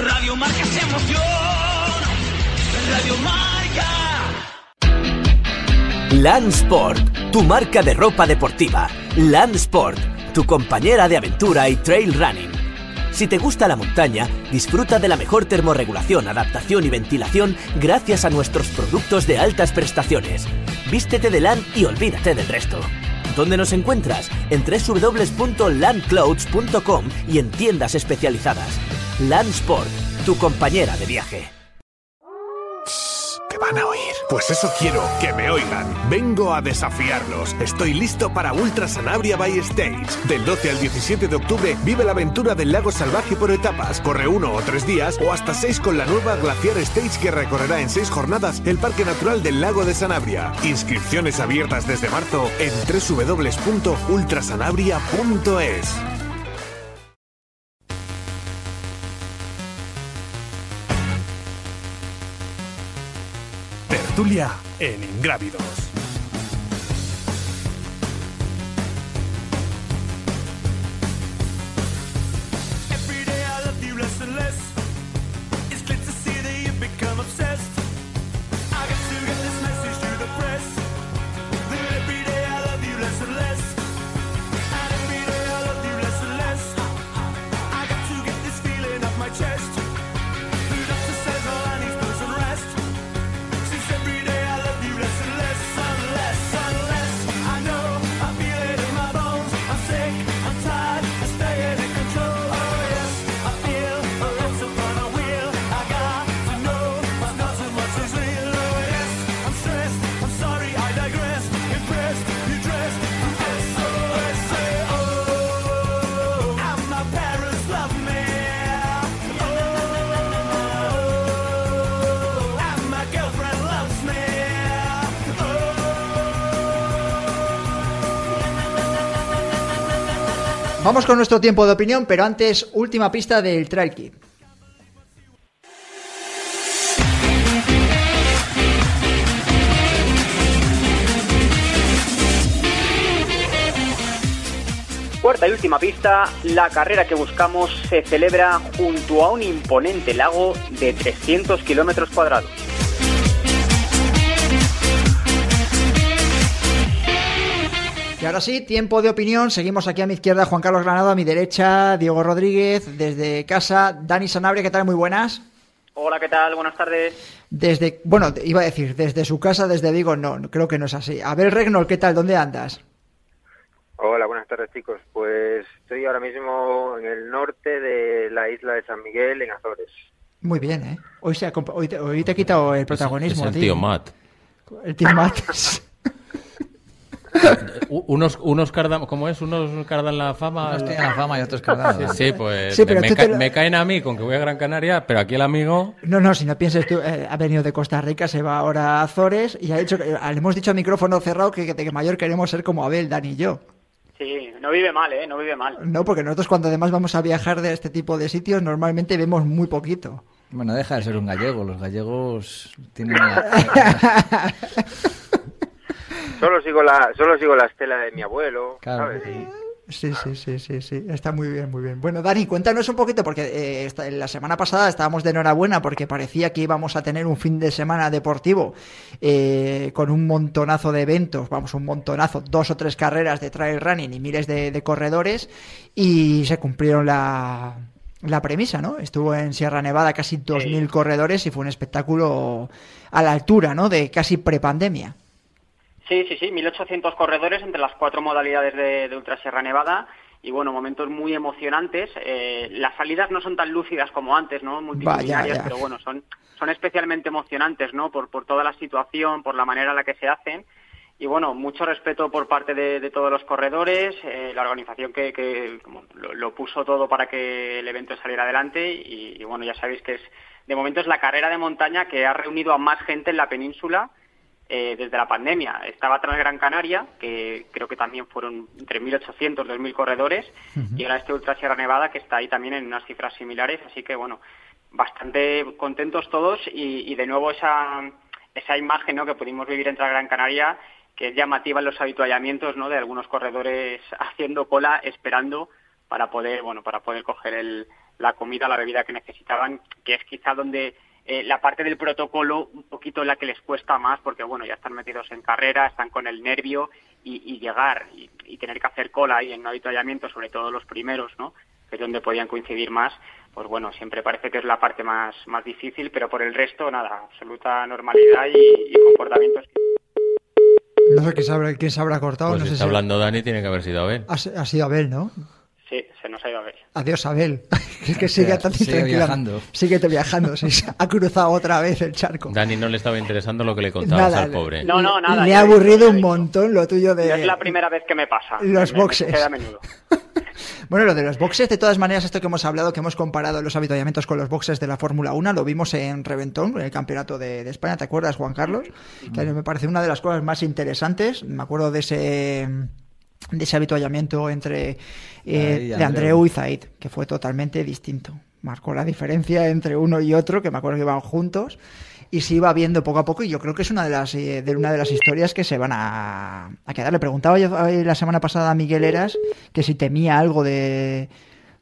Radio Marca emoción. Radio Marca. Landsport, tu marca de ropa deportiva. Landsport, tu compañera de aventura y trail running. Si te gusta la montaña, disfruta de la mejor termorregulación, adaptación y ventilación gracias a nuestros productos de altas prestaciones. Vístete de LAN y olvídate del resto. ¿Dónde nos encuentras? En www.landclouds.com y en tiendas especializadas. Landsport, tu compañera de viaje. ¿Qué van a oír? Pues eso quiero, que me oigan. Vengo a desafiarlos. Estoy listo para Ultra Sanabria by Stage. Del 12 al 17 de octubre vive la aventura del lago salvaje por etapas. Corre uno o tres días o hasta seis con la nueva Glaciar Stage que recorrerá en seis jornadas el Parque Natural del Lago de Sanabria. Inscripciones abiertas desde marzo en www.ultrasanabria.es. Tertulia en Ingrávidos. Vamos con nuestro tiempo de opinión, pero antes, última pista del Trail Kit. Cuarta y última pista, la carrera que buscamos se celebra junto a un imponente lago de 300 kilómetros cuadrados. Y ahora sí, tiempo de opinión. Seguimos aquí a mi izquierda Juan Carlos Granado, a mi derecha Diego Rodríguez, desde casa Dani Sanabria, ¿qué tal? Muy buenas. Hola, ¿qué tal? Buenas tardes. Desde, bueno, iba a decir, desde su casa, desde Vigo, no, creo que no es así. A ver, Regnol, ¿qué tal? ¿Dónde andas? Hola, buenas tardes chicos. Pues estoy ahora mismo en el norte de la isla de San Miguel, en Azores. Muy bien, ¿eh? Hoy, se ha hoy, te, hoy te he quitado el protagonismo. Es el ti. tío Matt. El tío Matt. Unos, unos cardan, ¿cómo es? Unos cardan la fama. Unos tienen la fama y otros cardan. Sí, sí, pues Sí, me- pero me, ca- lo- me caen a mí con que voy a Gran Canaria, pero aquí el amigo. No, no, si no pienses tú, eh, ha venido de Costa Rica, se va ahora a Azores y ha dicho, que- eh, le hemos dicho a micrófono cerrado que, que de mayor queremos ser como Abel, Dani y yo. Sí, no vive mal, ¿eh? No vive mal. No, porque nosotros cuando además vamos a viajar de este tipo de sitios normalmente vemos muy poquito. Bueno, deja de ser un gallego. Los gallegos tienen una... Solo sigo la, solo sigo la estela de mi abuelo, Claro. ¿sabes? Y- Sí, sí, sí, sí, sí, está muy bien, muy bien. Bueno, Dani, cuéntanos un poquito, porque eh, esta- la semana pasada estábamos de enhorabuena porque parecía que íbamos a tener un fin de semana deportivo eh, con un montonazo de eventos, vamos, un montonazo, dos o tres carreras de trail running y miles de, de corredores y se cumplieron la, la premisa, ¿no? Estuvo en Sierra Nevada casi 2.000 corredores y fue un espectáculo a la altura, ¿no? De casi prepandemia. Sí, sí, sí, 1800 corredores entre las cuatro modalidades de, de Ultra Sierra Nevada y bueno, momentos muy emocionantes. Eh, las salidas no son tan lúcidas como antes, ¿no? Multitudinarias, pero bueno, son, son especialmente emocionantes, ¿no? Por, por toda la situación, por la manera en la que se hacen. Y bueno, mucho respeto por parte de, de todos los corredores, eh, la organización que, que como lo, lo puso todo para que el evento saliera adelante y, y bueno, ya sabéis que es de momento es la carrera de montaña que ha reunido a más gente en la península eh, desde la pandemia. Estaba Transgran Canaria, que creo que también fueron entre 1.800, 2.000 corredores, y ahora este Ultra Sierra Nevada, que está ahí también en unas cifras similares. Así que, bueno, bastante contentos todos y, y de nuevo esa, esa imagen ¿no? que pudimos vivir en Transgran Canaria, que es llamativa en los habituallamientos ¿no? de algunos corredores haciendo cola, esperando para poder, bueno, para poder coger el, la comida, la bebida que necesitaban, que es quizá donde eh, la parte del protocolo un poquito la que les cuesta más, porque bueno, ya están metidos en carrera, están con el nervio y, y llegar y, y tener que hacer cola ahí en un avituallamiento, sobre todo los primeros, ¿no? que es donde podían coincidir más, pues bueno, siempre parece que es la parte más, más difícil, pero por el resto, nada, absoluta normalidad y, y comportamientos. No sé quién se habrá, quién se habrá cortado. Pues no si sé está si hablando Dani, tiene que haber sido Abel. ha, ha sido Abel, ¿no? Sí, se nos ha ido a ver. Adiós, Abel. es que sigue tan Sigue viajando. Sigue viajando. se ha cruzado otra vez el charco. Dani no le estaba interesando lo que le contabas Nada, al pobre. No, no, nada. Le ya ha aburrido un montón lo tuyo de. No es la primera vez que me pasa. Los Me- me boxes. a menudo. Bueno, lo de los boxes, de todas maneras, esto que hemos hablado, que hemos comparado los avituallamientos con los boxes de la Fórmula 1, lo vimos en Reventón, en el campeonato de, de España, ¿te acuerdas, Juan Carlos? Que a mí me parece una de las cosas más interesantes. Me acuerdo de ese de ese avituallamiento entre eh, de Andreu. Andreu y Zaid, que fue totalmente distinto. Marcó la diferencia entre uno y otro, que me acuerdo que iban juntos, y se iba viendo poco a poco, y yo creo que es una de las eh, de una de las historias que se van a, a quedar. Le preguntaba yo eh, la semana pasada a Miguel Eras que si temía algo de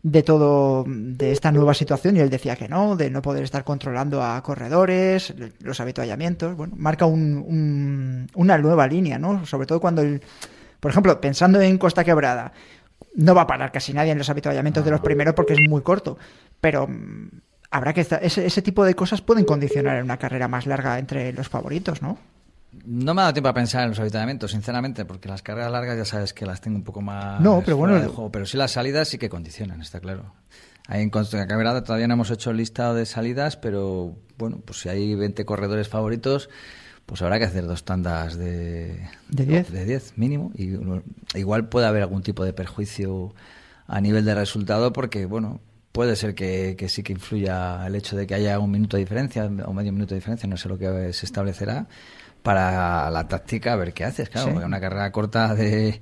de todo de esta nueva situación y él decía que no, de no poder estar controlando a corredores, los habituallamientos, bueno, marca un- un- una nueva línea, ¿no? Sobre todo cuando el, por ejemplo, pensando en Costa Quebrada, no va a parar casi nadie en los habituallamientos de los primeros porque es muy corto, pero mm, habrá que estar- ese, ese tipo de cosas pueden condicionar una carrera más larga entre los favoritos, ¿no? No me ha dado tiempo a pensar en los avituallamientos, sinceramente, porque las carreras largas ya sabes que las tengo un poco más No, pero bueno, de juego, pero sí las salidas sí que condicionan, está claro. Ahí en Costa Quebrada todavía no hemos hecho el listado de salidas, pero bueno, pues si hay 20 corredores favoritos, pues habrá que hacer dos tandas de ¿De 10? de 10 mínimo y igual puede haber algún tipo de perjuicio a nivel de resultado porque bueno, puede ser que, que sí que influya el hecho de que haya un minuto de diferencia o medio minuto de diferencia, no sé lo que se establecerá para la táctica a ver qué haces, claro, Sí. porque una carrera corta de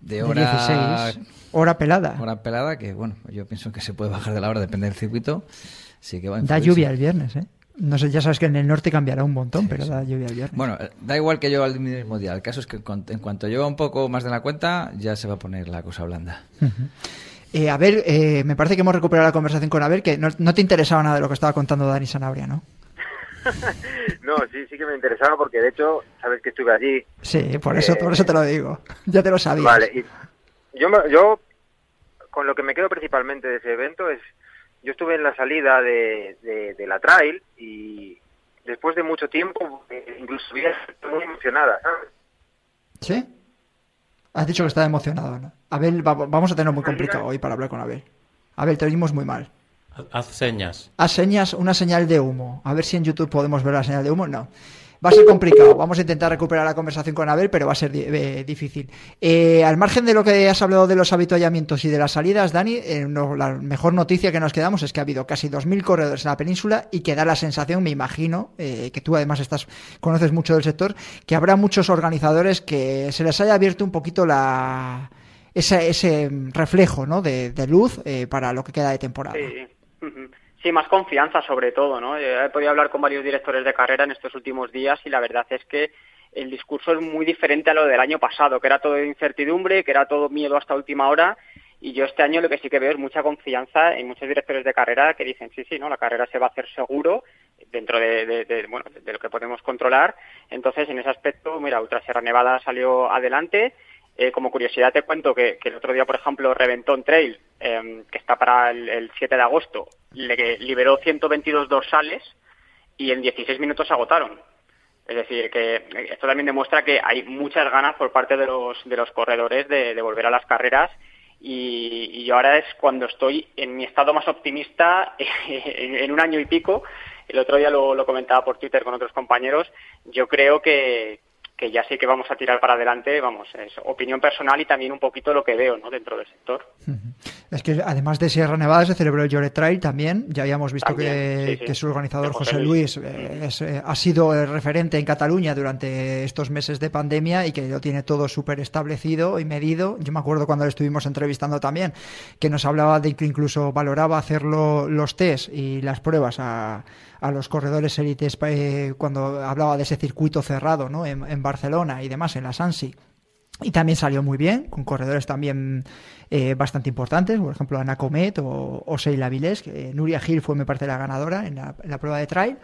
de De hora 16, hora pelada. hora pelada que bueno, yo pienso que se puede bajar de la hora depende del circuito. Sí que va a Da lluvia el viernes, ¿eh? No sé, ya sabes que en el norte cambiará un montón, pero da lluvia el viernes. Bueno, eh, da igual que yo al mismo día. El caso es que en cuanto lleva un poco más de la cuenta, ya se va a poner la cosa blanda. Eh, a ver, eh, me parece que hemos recuperado la conversación con Abel, que no, no te interesaba nada de lo que estaba contando Dani Sanabria, ¿no? No, sí, sí que me interesaba porque de hecho, sabes que estuve allí. Sí, por eso, Eh, por eso te lo digo. Ya te lo sabías. Vale, y yo, me- yo con lo que me quedo principalmente de ese evento es, yo estuve en la salida de, de, de la trail y después de mucho tiempo, eh, incluso muy emocionada, ¿sabes? ¿Sí? Has dicho que estaba emocionado, ¿no? Abel, va- vamos a tener muy complicado hoy para hablar con Abel. Abel, te oímos muy mal. Haz señas. Haz señas, una señal de humo. A ver si en YouTube podemos ver la señal de humo. No. Va a ser complicado. Vamos a intentar recuperar la conversación con Abel, pero va a ser eh, difícil. Eh, al margen de lo que has hablado de los habituallamientos y de las salidas, Dani, eh, no- la mejor noticia que nos quedamos es que ha habido casi 2.000 corredores en la península y que da la sensación, me imagino, eh, que tú además estás conoces mucho del sector, que habrá muchos organizadores que se les haya abierto un poquito la ese, ese reflejo ¿no? de, de luz para lo que queda de temporada. Sí. Sí, más confianza sobre todo, ¿no? Yo He podido hablar con varios directores de carrera en estos últimos días y la verdad es que el discurso es muy diferente a lo del año pasado, que era todo incertidumbre, que era todo miedo hasta última hora. Y yo este año lo que sí que veo es mucha confianza en muchos directores de carrera que dicen, sí, sí, no, la carrera se va a hacer seguro dentro de, de- de, bueno, de lo que podemos controlar. Entonces, en ese aspecto, mira, Ultra Sierra Nevada salió adelante. Eh, como curiosidad te cuento que, el otro día, por ejemplo, Reventón Trail, eh, que está para el, el 7 de agosto, le liberó 122 dorsales y en 16 minutos se agotaron. Es decir, que esto también demuestra que hay muchas ganas por parte de los, corredores de, volver a las carreras y, y ahora es cuando estoy en mi estado más optimista en, un año y pico. El otro día lo comentaba por Twitter con otros compañeros. Yo creo que, que ya sí que vamos a tirar para adelante, vamos, es opinión personal y también un poquito lo que veo ¿no? dentro del sector. Es que además de Sierra Nevada se celebró el Lloret Trail también. Ya habíamos visto También, que, sí, sí. que su organizador José José Luis. Luis eh, es, eh, ha sido el referente en Cataluña durante estos meses de pandemia y que lo tiene todo súper establecido y medido. Yo me acuerdo cuando le estuvimos entrevistando también que nos hablaba de que incluso valoraba hacerlo los test y las pruebas a, a los corredores élites eh, cuando hablaba de ese circuito cerrado ¿no? en, en Barcelona y demás, en la Sansi. Y también salió muy bien, con corredores también eh, bastante importantes, por ejemplo Ana Comet o, o Vilés, que Nuria Gil fue me parece la ganadora en la, prueba de trail.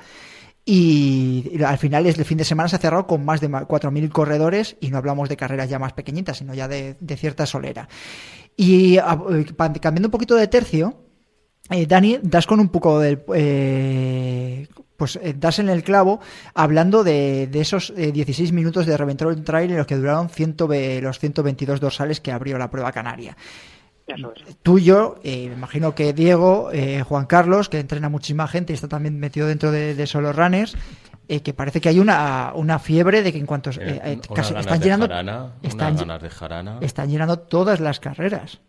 Y, al final el fin de semana se cerrado con más de ma- 4.000 corredores y no hablamos de carreras ya más pequeñitas, sino ya de, cierta solera. Y cambiando un poquito de tercio, eh, Dani, das con un poco del... eh, pues eh, das en el clavo hablando de, de esos eh, 16 minutos de Reventol Trail en los que duraron 100 ve- los 122 dorsales que abrió la prueba canaria. Es. Tú y yo, eh, me imagino que Diego, eh, Juan Carlos, que entrena muchísima gente y está también metido dentro de, de Solo Runners, eh, que parece que hay una, una fiebre de que en cuanto... eh, eh, casi están llenando... jarana, están, unas ganas de jarana. están llenando todas las carreras.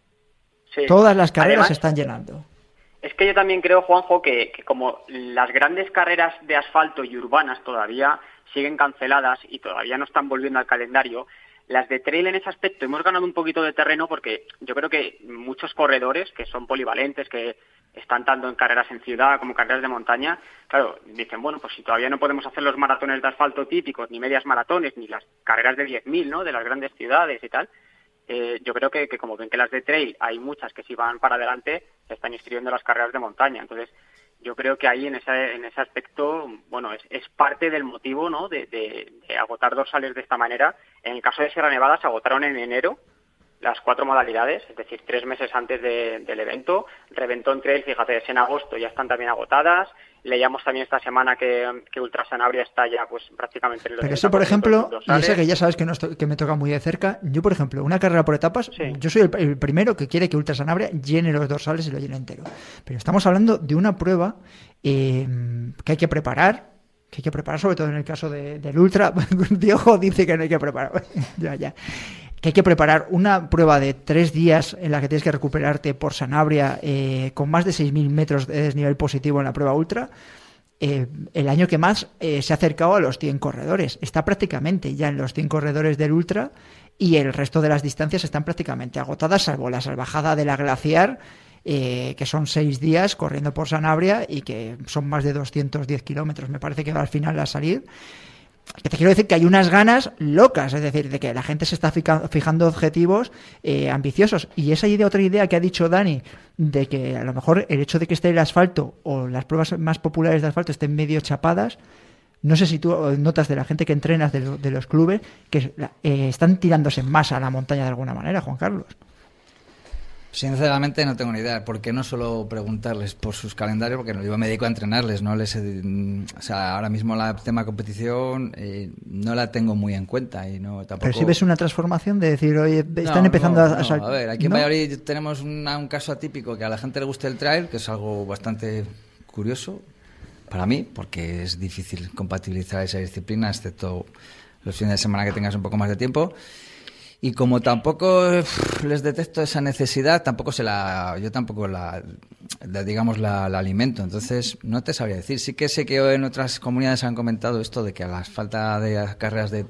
Sí. Todas las carreras Además, se están llenando. Es que yo también creo, Juanjo, que, que como las grandes carreras de asfalto y urbanas todavía siguen canceladas y todavía no están volviendo al calendario, las de trail en ese aspecto hemos ganado un poquito de terreno porque yo creo que muchos corredores que son polivalentes, que están tanto en carreras en ciudad como carreras de montaña, claro, dicen, bueno, pues si todavía no podemos hacer los maratones de asfalto típicos, ni medias maratones, ni las carreras de 10.000, ¿no?, de las grandes ciudades y tal, eh, yo creo que, como ven que las de trail hay muchas que si van para adelante, se están inscribiendo en las carreras de montaña. Entonces, yo creo que ahí en ese, en ese aspecto, bueno, es, es parte del motivo, ¿no?, de, de, de agotar dorsales de esta manera. En el caso de Sierra Nevada se agotaron en enero las cuatro modalidades, es decir, tres meses antes de- del evento. Reventón Trail, fíjate, es en agosto, ya están también agotadas. Leíamos también esta semana que, que Ultra Sanabria está ya pues prácticamente en el Pero eso, por 80% de ejemplo, sus y dorsales. eso que ya sabes que, nos to- que me toca muy de cerca, yo, por ejemplo, una carrera por etapas, Sí. yo soy el, el primero que quiere que Ultra Sanabria llene los dorsales y lo llene entero. Pero estamos hablando de una prueba eh, que hay que preparar, que hay que preparar, sobre todo en el caso de- del Ultra. Diego dice que no hay que preparar. ya, ya. Que hay que preparar una prueba de tres días en la que tienes que recuperarte por Sanabria eh, con más de 6.000 metros de desnivel positivo en la prueba Ultra eh, el año que más eh, se ha acercado a los 100 corredores. Está prácticamente ya en los 100 corredores del Ultra y el resto de las distancias están prácticamente agotadas, salvo la salvajada de la glaciar, que son seis días corriendo por Sanabria y que son más de 210 kilómetros, me parece que va al final a salir. Que te quiero decir que hay unas ganas locas, es decir, de que la gente se está fijando objetivos eh, ambiciosos. Y esa idea, otra idea que ha dicho Dani, de que a lo mejor el hecho de que esté el asfalto o las pruebas más populares de asfalto estén medio chapadas, no sé si tú eh, notas de la gente que entrenas de los clubes que eh, están tirándose más a la montaña de alguna manera, Juan Carlos. Sinceramente no tengo ni idea, porque no suelo preguntarles por sus calendarios, porque yo me dedico a entrenarles, no les, mm, o sea, ahora mismo la tema competición eh, no la tengo muy en cuenta y no tampoco. Pero si ves una transformación de decir, oye, están No, empezando no, a, no, A ver, aquí en. Valladolid tenemos una- un caso atípico que a la gente le guste el trail, que es algo bastante curioso para mí, porque es difícil compatibilizar esa disciplina, excepto los fines de semana que tengas un poco más de tiempo. Y como tampoco les detecto esa necesidad, tampoco se la, yo tampoco la, digamos, la, alimento. Entonces, no te sabría decir. Sí que sé que en otras comunidades han comentado esto de que a la falta de carreras de,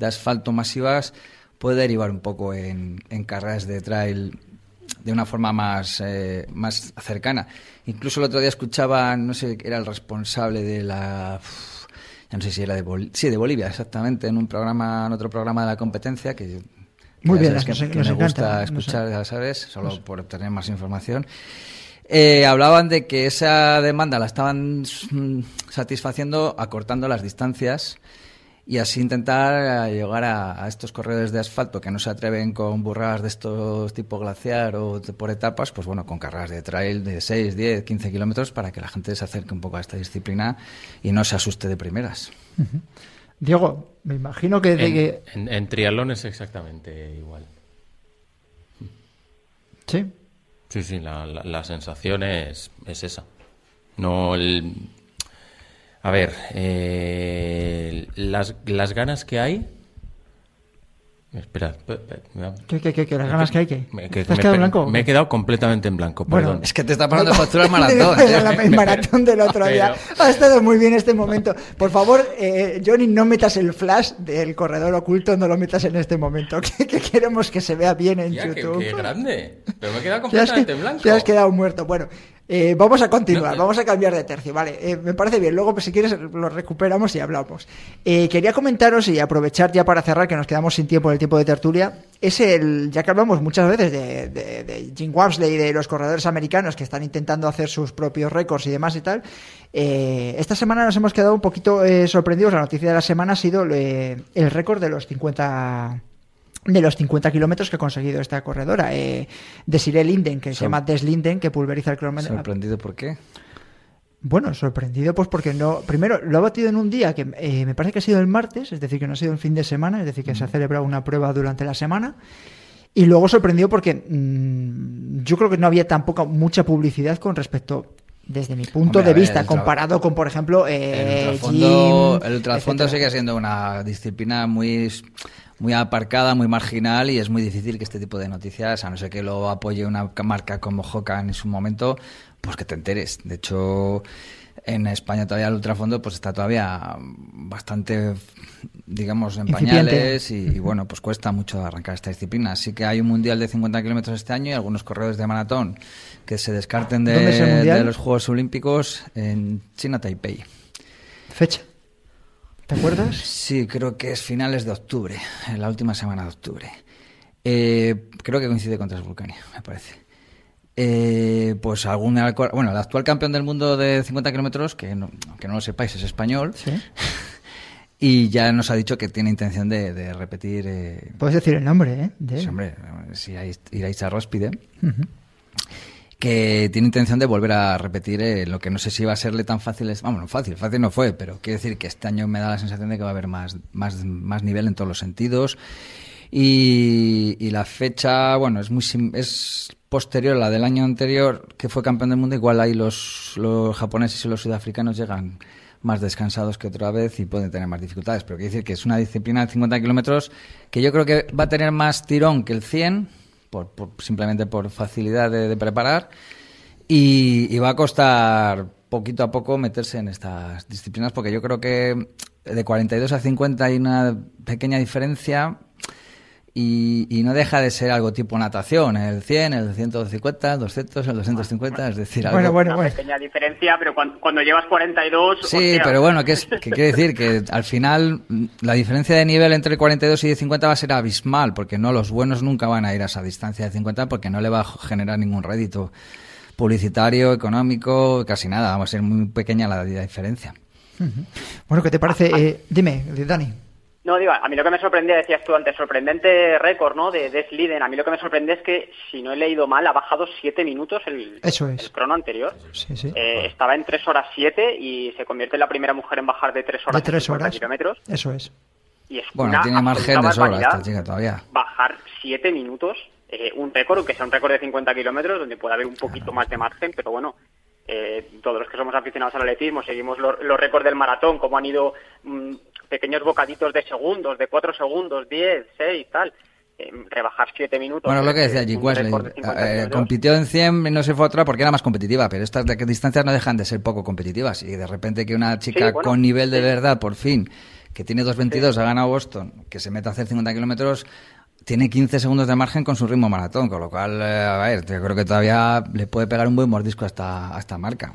asfalto masivas puede derivar un poco en, en carreras de trail de una forma más, eh, más cercana. Incluso el otro día escuchaba, no sé, era el responsable de la... ya no sé si era de Bolivia, sí, de Bolivia, exactamente, en un programa, en otro programa de la competencia que Muy bien, sabes nos- que, que nos me encanta, gusta escuchar, ya sabes, solo por obtener más información. Eh, hablaban de que esa demanda la estaban mm, satisfaciendo acortando las distancias y así intentar eh, llegar a, a estos corredores de asfalto que no se atreven con burradas de estos tipo glaciar o de- por etapas, pues bueno, con carreras de trail de 6, 10, 15 kilómetros para que la gente se acerque un poco a esta disciplina y no se asuste de primeras. Diego, me imagino que, de En, que- en- en triatlón es exactamente igual. sí. Sí, sí, la, la- la sensación es, es esa. No el... A ver, eh, las, las ganas que hay... Espera, pe- pe- me ha- ¿Qué, qué, qué, qué, las ganas que hay que. me, que- ¿Te has me quedado blanco? me he quedado completamente en blanco, Bueno, perdón. Es que te está pasando factura el maratón. La- el maratón del otro día. Ha estado muy bien este momento. Por favor, eh, Johnny, no metas el flash del corredor oculto, no lo metas en este momento, que, que queremos que se vea bien en YouTube. qué grande. Pero me he quedado completamente en blanco. te has quedado muerto. Bueno, Eh, vamos a continuar, vamos a cambiar de tercio, vale. eh, me parece bien, luego pues, si quieres lo recuperamos y hablamos. Eh, quería comentaros y aprovechar ya para cerrar, que nos quedamos sin tiempo en el tiempo de tertulia, es el, ya que hablamos muchas veces de, de, de Jim Wamsley y de los corredores americanos que están intentando hacer sus propios récords y demás y tal, eh, esta semana nos hemos quedado un poquito eh, sorprendidos, la noticia de la semana ha sido eh, el récord de los 50 de los 50 kilómetros que ha conseguido esta corredora. Eh, Desiree Linden, que se llama Des Linden, que pulveriza el cronómetro. Sorprendido por qué. Bueno, sorprendido pues porque no... Primero, lo ha batido en un día que eh, me parece que ha sido el martes, es decir, que no ha sido el fin de semana, es decir, que se ha celebrado una prueba durante la semana. Y luego sorprendió porque mm, yo creo que no había tampoco mucha publicidad con respecto, desde mi punto Hombre, de ver, vista, el comparado con, por ejemplo, El eh, ultrafondo, Jim, el ultrafondo sigue siendo una disciplina muy, muy aparcada, muy marginal y es muy difícil que este tipo de noticias, a no ser que lo apoye una marca como Hokan en su momento, pues que te enteres. De hecho, en España todavía el ultrafondo pues está todavía bastante, digamos, en pañales y, y, bueno, pues cuesta mucho arrancar esta disciplina. Así que hay un mundial de 50 kilómetros este año y algunos corredores de maratón que se descarten de, de los Juegos Olímpicos en China, Taipei. Fecha. ¿Te acuerdas? Sí, creo que es finales de octubre, en la última semana de octubre. Eh, creo que coincide con Transvulcania, me parece. Eh, pues algún bueno, el actual campeón del mundo de 50 kilómetros, que no, aunque no lo sepáis, es español, Sí. y ya nos ha dicho que tiene intención de, de repetir. eh, Puedes decir el nombre, ¿eh? De sí, hombre, si iráis, a Róspide, Ujú. Que tiene intención de volver a repetir eh, lo que no sé si va a serle tan fácil. Es, vamos, fácil, fácil no fue, pero quiero decir que este año me da la sensación de que va a haber más, más, más nivel en todos los sentidos. Y, la fecha, bueno, es muy es posterior a la del año anterior, que fue campeón del mundo. Igual ahí los, los japoneses y los sudafricanos llegan más descansados que otra vez y pueden tener más dificultades. Pero quiero decir que es una disciplina de 50 kilómetros que yo creo que va a tener más tirón que el 100, por, por- simplemente por facilidad de, preparar. Y, y va a costar poquito a poco meterse en estas disciplinas porque yo creo que de 42 a 50 hay una pequeña diferencia y, y no deja de ser algo tipo natación, el 100, el 150, el 200, el 250, es decir, algo... Bueno, bueno, Una bueno. pequeña diferencia, pero cuando, cuando llevas 42... Sí, hostia. pero bueno, que, es, que quiere decir que al final la diferencia de nivel entre el 42 y el 50 va a ser abismal, porque no los buenos nunca van a ir a esa distancia de 50 porque no le va a generar ningún rédito publicitario, económico, casi nada, va a ser muy pequeña la diferencia. Bueno, ¿qué te parece? Eh, dime, Dani. No, digo, a mí lo que me sorprendía, decías tú antes, sorprendente récord, ¿no? De Des Liden. A mí lo que me sorprende es que, si no he leído mal, ha bajado siete minutos el, Eso es. el crono anterior. Sí, sí. Eh, estaba en 3 horas 7 y se convierte en la primera mujer en bajar de 3 horas de tres y 50 horas. kilómetros. Eso es. Y es Bueno, una tiene margen de sobra esta chica todavía. Bajar 7 minutos, eh, un récord, que sea un récord de 50 kilómetros, donde puede haber un poquito más de margen, pero bueno, eh, todos los que somos aficionados al atletismo seguimos los, los récords del maratón, cómo han ido mm, pequeños bocaditos de segundos, de 4 segundos, 10, 6, tal. Eh, rebajar 7 minutos. Bueno, lo que decía eh, Jake un Wesley, récord de 50 eh, compitió en 100 y no se fue a otra porque era más competitiva, pero estas distancias no dejan de ser poco competitivas. Y de repente que una chica Sí, bueno, con nivel de sí. verdad, por fin, que tiene 2.22, ha ganado Boston, que se mete a hacer 50 kilómetros, tiene 15 segundos de margen con su ritmo maratón, con lo cual, eh, a ver, yo creo que todavía le puede pegar un buen mordisco a esta, a esta marca.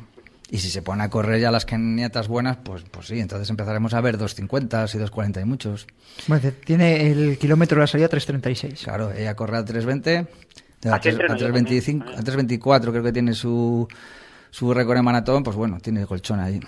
Y si se pone a correr ya las nietas buenas, pues, pues sí, entonces empezaremos a ver 2.50 y 2.40 y muchos. Bueno, tiene el kilómetro de la salida 3.36. Claro, ella corre a 3.20, a, Aquí entreno yo 3.25, también. a 3.24 creo que tiene su, su récord en maratón, pues bueno, tiene colchón ahí.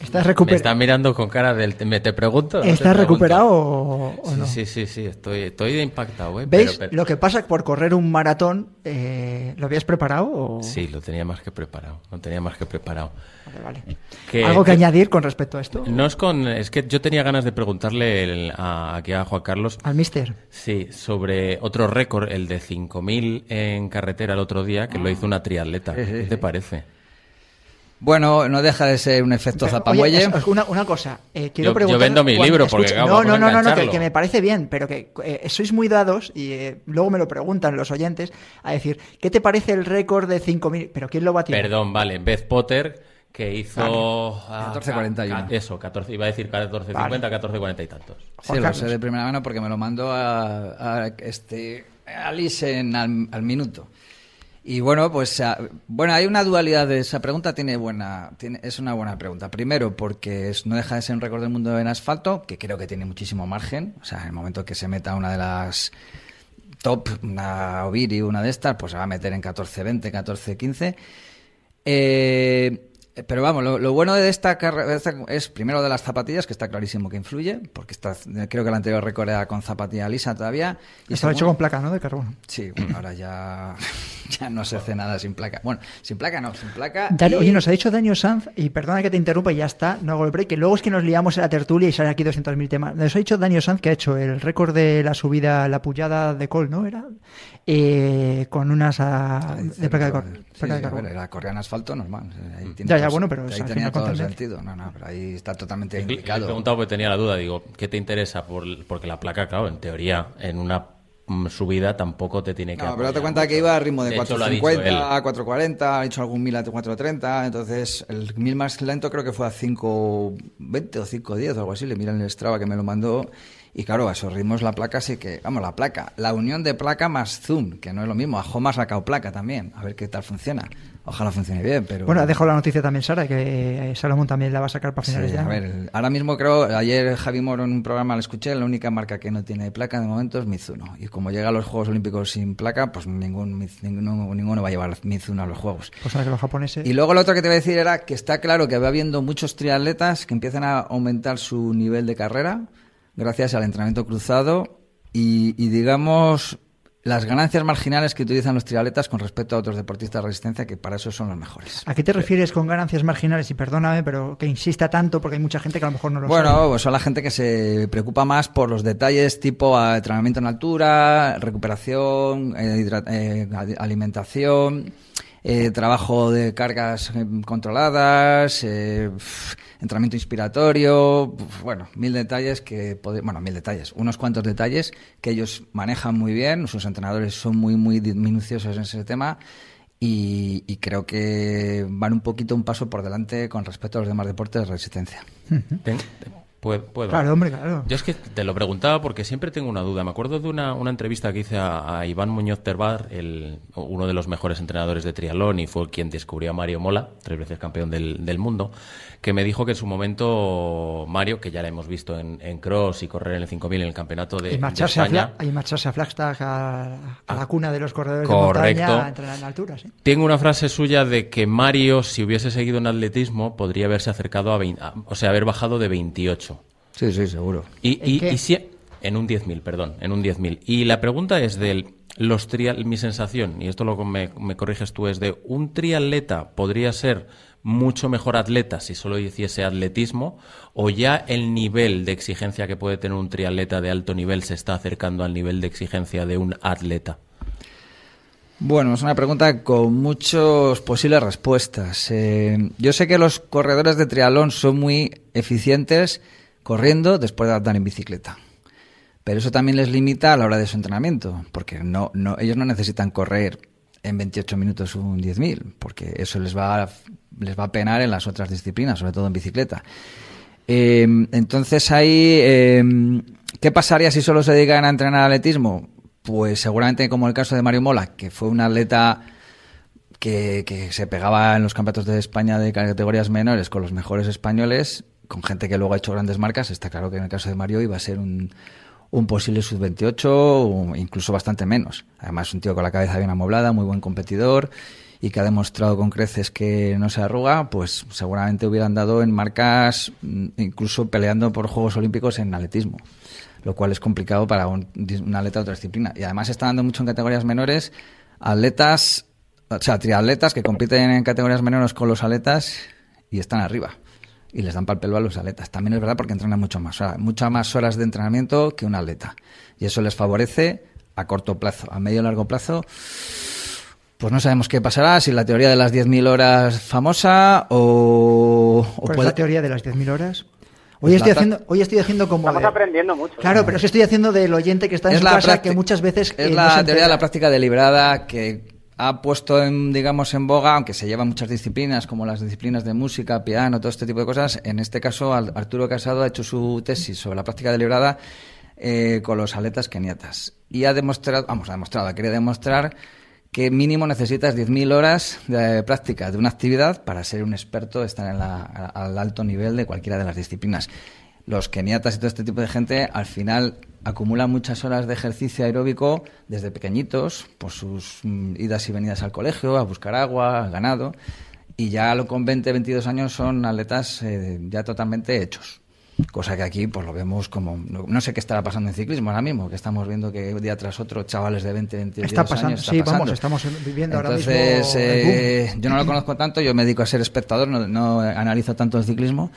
¿Estás Me recuperado? está mirando con cara del... ¿Me te pregunto? ¿No te ¿Estás pregunto? recuperado o, o Sí, no? sí, sí, sí, estoy, estoy impactado, ¿eh? ¿Veis? Pero- pero- Lo que pasa por correr un maratón, eh, ¿lo habías preparado? O... Sí, lo tenía más que preparado, lo tenía más que preparado. Vale, vale. Que- ¿Algo que que- añadir con respecto a esto? No es con... Es que yo tenía ganas de preguntarle el- a, aquí a Juan Carlos Al mister. Sí, sobre otro récord, el de 5.000 en carretera el otro día, que lo hizo una triatleta. ¿Qué te parece? Bueno, no deja de ser un efecto zapamuelle. oye, es- una, una cosa, eh, quiero Yo- yo preguntar... vendo mi libro, porque, claro, no, no, no, no, no, que, que me parece bien, pero que eh, sois muy dados, y eh, luego me lo preguntan los oyentes, a decir, ¿qué te parece el récord de 5.000? ¿Pero quién lo batió? Perdón, vale, Beth Potter, que hizo... ah, 14.41. ca- Eso, 14, iba a decir 14.50, Vale. 14.40 y tantos. Sí, lo sé de primera mano porque me lo mandó a, a, este, Alice en, al, al minuto. Y bueno, pues ah, bueno, hay una dualidad de esa pregunta, tiene buena, tiene, es una buena pregunta. Primero, porque no deja de ser un récord del mundo en asfalto, que creo que tiene muchísimo margen. O sea, en el momento que se meta una de las top, una Oviri, una de estas, pues se va a meter en 14-20, 14-15. Eh, pero vamos, lo, lo bueno de esta carrera es primero de las zapatillas, que está clarísimo que influye, porque está, creo que el anterior récord era con zapatilla lisa todavía. Y Estaba hecho con placa, ¿no? De carbono. Sí, bueno, ahora ya, ya no se hace nada sin placa. Bueno, sin placa no, sin placa. Y- Oye, nos ha dicho Daniel Sanz, y perdona que te interrumpa y ya está, no hago el break, que luego es que nos liamos en la tertulia y salen aquí 200.000 temas. Nos ha dicho Daniel Sanz que ha hecho el récord de la subida, la pullada de Col, ¿no? Era eh, con unas ah, de placa de, cor- Sí, placa de sí, a carbono. ver, era correa en asfalto normal. Ahí tiene Ya, ya, todo- bueno, pero ahí tenía todo el sentido. No, no, pero ahí está totalmente Le- Le he preguntado porque tenía la duda, digo, ¿qué te interesa? Por, porque la placa, claro, en teoría, en una subida tampoco te tiene que No, pero date cuenta que iba a ritmo de, dicho 450 él. a 440, ha hecho algún 1000 a 430, entonces el 1000 más lento creo que fue a 520 o 510 o algo así, le miran el Strava que me lo mandó y claro, a esos ritmos la placa sí que, vamos, la placa, la unión de placa más zoom, que no es lo mismo, a Homa ha sacado placa también, a ver qué tal funciona. Ojalá funcione bien, pero... Bueno, ha dejado la noticia también Sara, que eh, Salomón también la va a sacar para finales Sí, de a ver, ahora mismo creo, ayer Javi Moro en un programa lo escuché, la única marca que no tiene placa de momento es Mizuno. Y como llega a los Juegos Olímpicos sin placa, pues ningún, ninguno, ninguno va a llevar Mizuno a los Juegos. Pues que los japoneses... Y luego lo otro que te voy a decir era que está claro que va habiendo muchos triatletas que empiezan a aumentar su nivel de carrera gracias al entrenamiento cruzado y, y, digamos las ganancias marginales que utilizan los triatletas con respecto a otros deportistas de resistencia que para eso son los mejores. ¿A qué te refieres con ganancias marginales? Y perdóname, pero que insista tanto porque hay mucha gente que a lo mejor no lo Bueno, sabe. pues son la gente que se preocupa más por los detalles tipo entrenamiento en altura, recuperación, eh, eh, ali- alimentación, eh, trabajo de cargas eh, controladas, eh, entrenamiento inspiratorio, bueno, mil detalles que, bueno, mil detalles, unos cuantos detalles que ellos manejan muy bien, sus entrenadores son muy, muy minuciosos en ese tema. Y, y creo que van un poquito un paso por delante con respecto a los demás deportes de resistencia. Puedo, puedo. Claro, hombre, claro. Yo es que te lo preguntaba porque siempre tengo una duda. Me acuerdo de una, una entrevista que hice a, a Iván Muñoz Terbar, el, uno de los mejores entrenadores de triatlón y fue quien descubrió a Mario Mola, tres veces campeón del, del mundo, que me dijo que en su momento Mario, que ya le hemos visto en, en cross y correr en el 5000 en el campeonato de, y, marcharse a España, Fla- y marcharse a Flagstaff, a, a la cuna de los corredores Correcto. de montaña, a entrenar en alturas. ¿eh? Tengo una frase suya de que Mario, si hubiese seguido en atletismo, podría haberse acercado a 20, a- o sea, haber bajado de 28. Sí, sí, seguro. Y, ¿En y- qué? y si- en un 10.000, perdón, en un 10.000. Y la pregunta es del los trial, mi sensación, y esto lo me, me corriges tú, es de un triatleta podría ser mucho mejor atleta si solo hiciese atletismo, o ya el nivel de exigencia que puede tener un triatleta de alto nivel se está acercando al nivel de exigencia de un atleta. Bueno, es una pregunta con muchas posibles respuestas. Eh, yo sé que los corredores de triatlón son muy eficientes corriendo después de andar en bicicleta. Pero eso también les limita a la hora de su entrenamiento, porque no, no, ellos no necesitan correr en 28 minutos un 10.000, porque eso les va, a, les va a penar en las otras disciplinas, sobre todo en bicicleta. Eh, entonces ahí, eh, ¿qué pasaría si solo se dedican a entrenar atletismo? Pues seguramente como el caso de Mario Mola, que fue un atleta que se pegaba en los campeonatos de España de categorías menores con los mejores españoles, con gente que luego ha hecho grandes marcas, está claro que en el caso de Mario iba a ser un, un posible sub-28 o incluso bastante menos. Además, un tío con la cabeza bien amoblada, muy buen competidor y que ha demostrado con creces que no se arruga, pues seguramente hubieran dado en marcas, mm, incluso peleando por Juegos Olímpicos en atletismo, lo cual es complicado para un, un atleta de otra disciplina. Y además está dando mucho en categorías menores atletas, o sea, triatletas que compiten en categorías menores con los atletas y están arriba. Y les dan pal pelo a los atletas. También es verdad porque entrenan mucho más, horas, muchas más horas de entrenamiento que un atleta. Y eso les favorece a corto plazo. A medio y largo plazo, pues no sabemos qué pasará, si la teoría de las 10.000 horas famosa o... o ¿Cuál es la teoría de las 10.000 horas? Hoy Pues estoy, haciendo, hoy estoy haciendo como... Estamos de- aprendiendo mucho. Claro, pero es que estoy haciendo del oyente que está en es su la casa que muchas veces... es eh, no la teoría de la práctica deliberada que ha puesto en digamos en boga aunque se llevan muchas disciplinas como las disciplinas de música piano todo este tipo de cosas en este caso Arturo Casado ha hecho su tesis sobre la práctica deliberada eh, con los atletas keniatas y ha demostrado vamos ha demostrado querido demostrar que mínimo necesitas 10.000 horas de práctica de una actividad para ser un experto, estar en la- al alto nivel de cualquiera de las disciplinas. Los keniatas y todo este tipo de gente al final acumulan muchas horas de ejercicio aeróbico desde pequeñitos, por sus mm, idas y venidas al colegio, a buscar agua, al ganado, y ya lo- con 20, 22 años son atletas eh, ya totalmente hechos. Cosa que aquí pues lo vemos como... No, no sé qué estará pasando en ciclismo ahora mismo, que estamos viendo que día tras otro chavales de 20, 22 Está pasando, años... está sí, vamos, estamos viviendo ahora mismo eh, yo no lo conozco tanto, yo me dedico a ser espectador, no, no analizo tanto el ciclismo,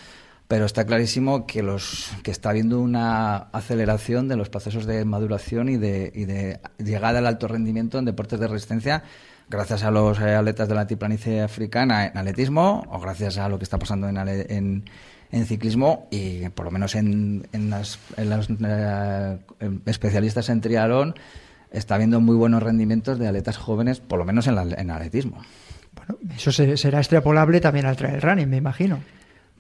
pero está clarísimo que los que está habiendo una aceleración de los procesos de maduración y de, y de llegada al alto rendimiento en deportes de resistencia gracias a los eh, atletas de la altiplanicie africana en atletismo o gracias a lo que está pasando en, en, en ciclismo y por lo menos en, en las, las, eh, especialistas en triatlón está habiendo muy buenos rendimientos de atletas jóvenes, por lo menos en, la- en atletismo. Bueno, eso se- será extrapolable también al trail running, me imagino.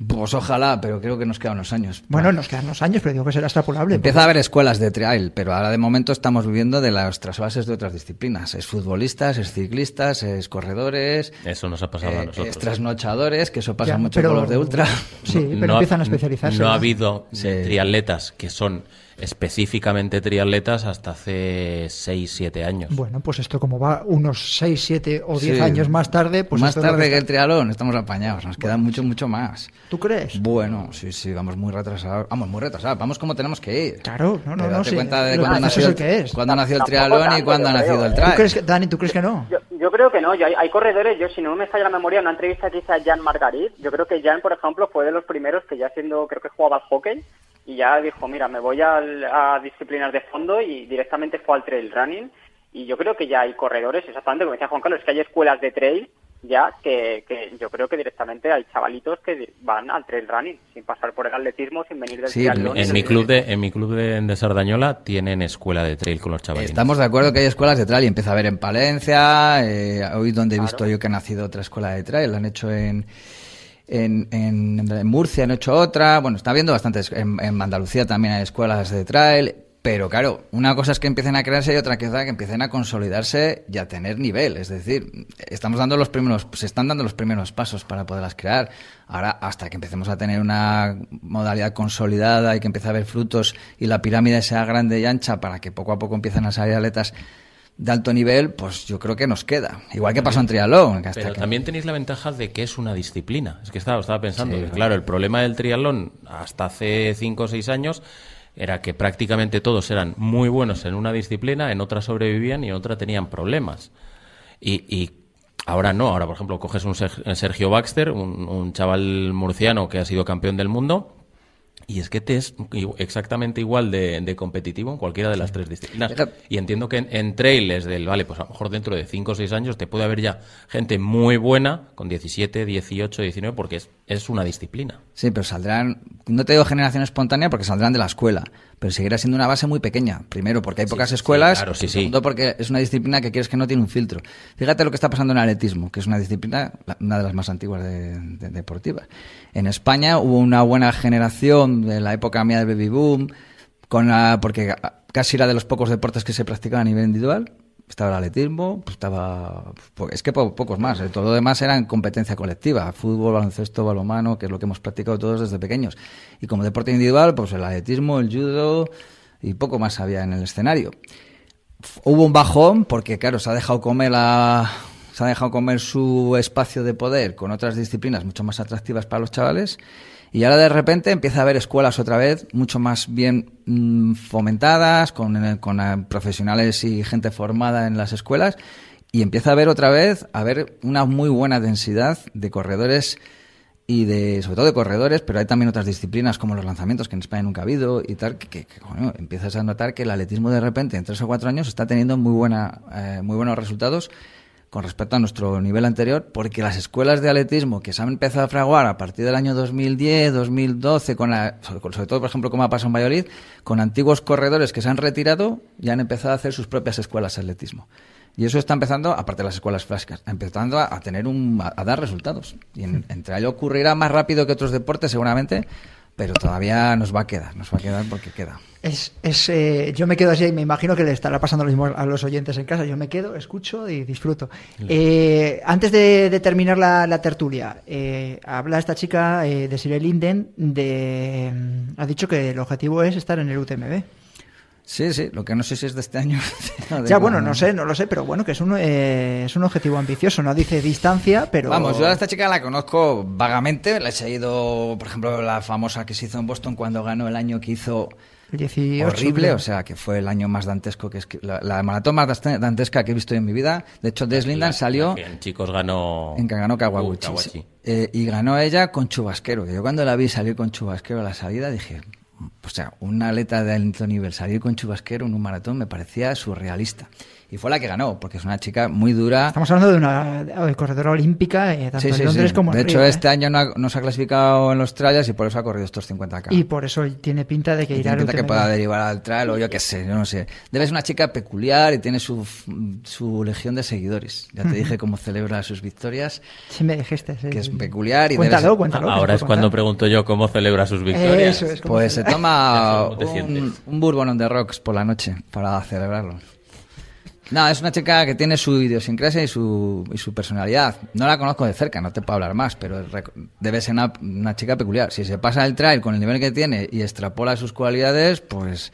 Pues ojalá, pero creo que nos quedan unos años. Bueno, nos quedan unos años, pero digo que será extrapolable. Empieza a haber escuelas de trail, pero ahora de momento estamos viviendo de las trasvases de otras disciplinas. Es futbolistas, es ciclistas, es corredores, Eso nos ha pasado a eh, nosotros. es trasnochadores, que eso pasa Ya, mucho pero- con los de ultra. Sí, pero empiezan a especializarse. No ha ¿no? habido Sí. triatletas que son específicamente triatletas hasta hace 6, 7 años. Bueno, pues esto como va unos 6, 7 o 10 Sí. años más tarde, pues más tarde que, que el triatlón, estamos apañados, nos queda mucho, mucho más. ¿Tú crees? Bueno, sí, sí, vamos muy retrasados. Vamos muy retrasados, vamos como tenemos que ir. Claro, no, no, no. sí, cuenta de cuándo nació, es el que es. cuándo nació el triatlón y cuándo ha nacido el. ¿Tú trail. crees que, Dani, ¿tú crees que no? Yo, yo creo que no, yo, hay, hay corredores, yo si no me falla la memoria, en una entrevista que hice a Jan Margarit, yo creo que Jan, por ejemplo, fue de los primeros que ya siendo, creo que jugaba al hockey, y ya dijo, mira, me voy al- a disciplinas de fondo y directamente fue al trail running, y yo creo que ya hay corredores, exactamente como decía Juan Carlos, es que hay escuelas de trail ya que, que yo creo que directamente hay chavalitos que van al trail running, sin pasar por el atletismo, sin venir del Sí, triatlón. En mi club de en mi club de, de Sardañola tienen escuela de trail con los chavales. Estamos de acuerdo que hay escuelas de trail y empieza a haber en Palencia, eh, hoy donde he visto yo que ha nacido otra escuela de trail, la han hecho en, en, en- Murcia, han hecho otra, bueno, está habiendo bastantes, en, Andalucía también hay escuelas de trail, pero claro, una cosa es que empiecen a crearse y otra cosa es que empiecen a consolidarse y a tener nivel, es decir, estamos dando los primeros, se están dando los primeros pasos para poderlas crear, ahora hasta que empecemos a tener una modalidad consolidada y que empiece a haber frutos y la pirámide sea grande y ancha para que poco a poco empiecen a salir atletas de alto nivel, pues yo creo que nos queda. Igual que pasó en triatlón. que hasta Pero que- también tenéis la ventaja de que es una disciplina. Es que estaba, estaba pensando que, claro, el problema del triatlón hasta hace 5 o 6 años era que prácticamente todos eran muy buenos en una disciplina, en otra sobrevivían y en otra tenían problemas. Y, y ahora no, ahora por ejemplo coges un Ser- Sergio Baxter, un, un chaval murciano que ha sido campeón del mundo, y es que te es exactamente igual de, de competitivo en cualquiera de las tres disciplinas. Y entiendo que en, en trail es del, vale, pues a lo mejor dentro de 5 o 6 años te puede haber ya gente muy buena con 17, 18, 19, porque es, es una disciplina. Sí, pero saldrán, no te digo generación espontánea porque saldrán de la escuela, pero seguirá siendo una base muy pequeña. Primero, porque hay pocas escuelas. claro, sí, y sí. segundo, porque es una disciplina que quieres que no tiene un filtro. Fíjate lo que está pasando en el atletismo, que es una disciplina, una de las más antiguas de. En España hubo una buena generación de la época mía del baby boom, con la, porque casi era de los pocos deportes que se practicaban a nivel individual. Estaba el atletismo, pues estaba. pues es que po- pocos más. eh, Todo lo demás era en competencia colectiva: fútbol, baloncesto, balonmano, que es lo que hemos practicado todos desde pequeños. Y como deporte individual, pues el atletismo, el judo y poco más había en el escenario. Hubo un bajón porque, claro, se ha dejado comer la. Se ha dejado comer su espacio de poder con otras disciplinas mucho más atractivas para los chavales. Y ahora de repente empieza a haber escuelas otra vez mucho más bien mm, fomentadas, con, eh, eh, profesionales y gente formada en las escuelas. Y empieza a haber otra vez, a una muy buena densidad de corredores y de, sobre todo de corredores, pero hay también otras disciplinas como los lanzamientos que en España nunca ha habido y tal, que, que, coño, empiezas a notar que el atletismo de repente en tres o cuatro años está teniendo muy, buena, eh, muy buenos resultados con respecto a nuestro nivel anterior, porque las escuelas de atletismo que se han empezado a fraguar a partir del año 2010, 2012, con la, sobre, todo, por ejemplo, como ha pasado en Valladolid, con antiguos corredores que se han retirado y han empezado a hacer sus propias escuelas de atletismo. Y eso está empezando, aparte de las escuelas clásicas, empezando a, tener un, a, a dar resultados. Y en- entre ello ocurrirá más rápido que otros deportes, seguramente, pero todavía nos va a quedar, nos va a quedar porque queda. Es, es, eh, yo me quedo así y me imagino que le estará pasando lo mismo a los oyentes en casa. Yo me quedo, escucho y disfruto. Eh, antes de, de terminar la, la tertulia, eh, habla esta chica eh, de Sire Linden, de, mm, ha dicho que el objetivo es estar en el UTMB. Sí, sí, lo que no sé si es de este año. de Ya, bueno, no sé, no lo sé, pero bueno, que es un, eh, es un objetivo ambicioso. No dice distancia, pero... Vamos, yo a esta chica la conozco vagamente. La he seguido, por ejemplo, la famosa que se hizo en Boston cuando ganó el año que hizo el 18, horrible, o sea, que fue el año más dantesco que es la, la maratón más dantesca que he visto en mi vida. De hecho, Des Lindan salió en chicos ganó. en que ganó Kawaguchi. Uh. Eh, y ganó ella con Chubasquero. que Yo cuando la vi salir con Chubasquero a la salida dije, o sea, una atleta de alto nivel salir con Chubasquero en un maratón me parecía surrealista. Y fue la que ganó, porque es una chica muy dura. Estamos hablando de una de corredora olímpica, eh, tanto Sí, en Londres sí. como en De hecho, Río, ¿eh? este año no, ha- no se ha clasificado en los trials y por eso ha corrido estos 50K. Y por eso tiene pinta de que Y irá tiene pinta que pueda derivar al trial o yo qué sé, yo no sé. Debe ser una chica peculiar y tiene su, su legión de seguidores. Ya te dije cómo celebra sus victorias, Sí, me dijiste. sí, que es peculiar y Cuéntalo, cuéntalo. Ahora es cuando pregunto yo cómo celebra sus victorias. Eso es. como Pues se- toma ¿Cómo te un, un bourbon on the rocks por la noche para celebrarlo. No, es una chica que tiene su idiosincrasia y su, y su personalidad. No la conozco de cerca, no te puedo hablar más, pero debe ser una, una chica peculiar. Si se pasa el trail con el nivel que tiene y extrapola sus cualidades, pues,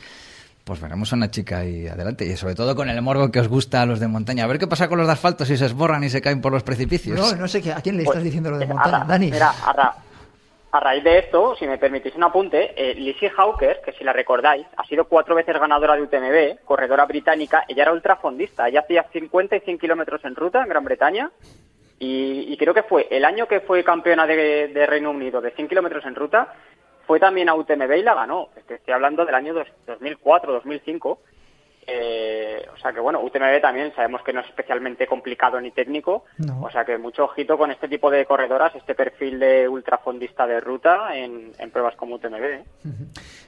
pues veremos a una chica ahí adelante. Y sobre todo con el morbo que os gusta a los de montaña. A ver qué pasa con los de asfalto si se esborran y se caen por los precipicios. No, no sé qué, a quién le estás Pues, diciendo lo de eh, montaña, Dani. Mira, a, ra- a raíz de esto, si me permitís un apunte, eh, Lizzie Hawker, que si la recordáis, ha sido cuatro veces ganadora de UTMB, corredora británica, ella era ultrafondista, ella hacía 50 y 100 kilómetros en ruta en Gran Bretaña, y, y creo que fue el año que fue campeona de, de Reino Unido de 100 kilómetros en ruta, fue también a UTMB y la ganó. Estoy hablando del año dos- 2004, 2005. Eh, o sea que bueno, UTMB también sabemos que no es especialmente complicado ni técnico, No. o sea que mucho ojito con este tipo de corredoras, este perfil de ultrafondista de ruta en, en pruebas como UTMB. ¿eh?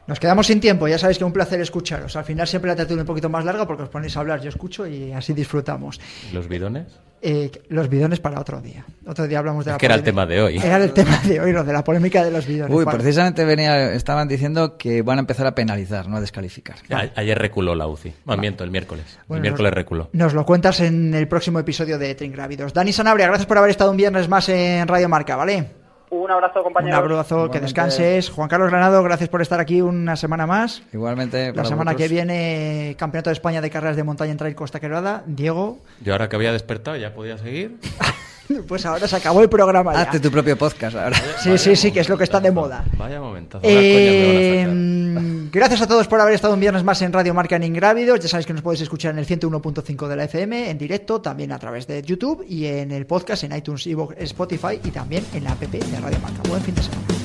Nos quedamos sin tiempo, ya sabéis que es un placer escucharos. Al final siempre la tertulia un poquito más larga porque os ponéis a hablar, yo escucho y así disfrutamos. ¿Los bidones? Eh, los bidones para otro día. Otro día hablamos de Es la que era el polémica- tema de hoy. Era el tema de hoy, lo de la polémica de los bidones. Uy, Vale. precisamente venía, estaban diciendo que van a empezar a penalizar, no a descalificar. Ayer reculó la UCI. No, miento, el miércoles. Bueno, el miércoles nos- reculó. Nos lo cuentas en el próximo episodio de Tringrávidos. Dani Sanabria, gracias por haber estado un viernes más en Radio Marca, ¿vale? Un abrazo, Un compañeros. abrazo, que descanses. Juan Carlos Granado, gracias por estar aquí una semana más. Igualmente, La para semana que viene, Campeonato de España de Carreras de Montaña en Trail Costa Quebrada. Diego, Yo ahora que había despertado ya podía seguir. pues ahora se acabó el programa ya. Hazte tu propio podcast ahora. Sí, sí, sí, que es lo que está de moda. Vaya momentazo. Eh, a sacar. gracias a todos por haber estado un viernes más en Radio Marca en Ingrávidos. Ya sabéis que nos podéis escuchar en el 101.5 de la FM, en directo, también a través de YouTube y en el podcast en iTunes, Evox, Spotify y también en la app de Radio Marca. Buen fin de semana.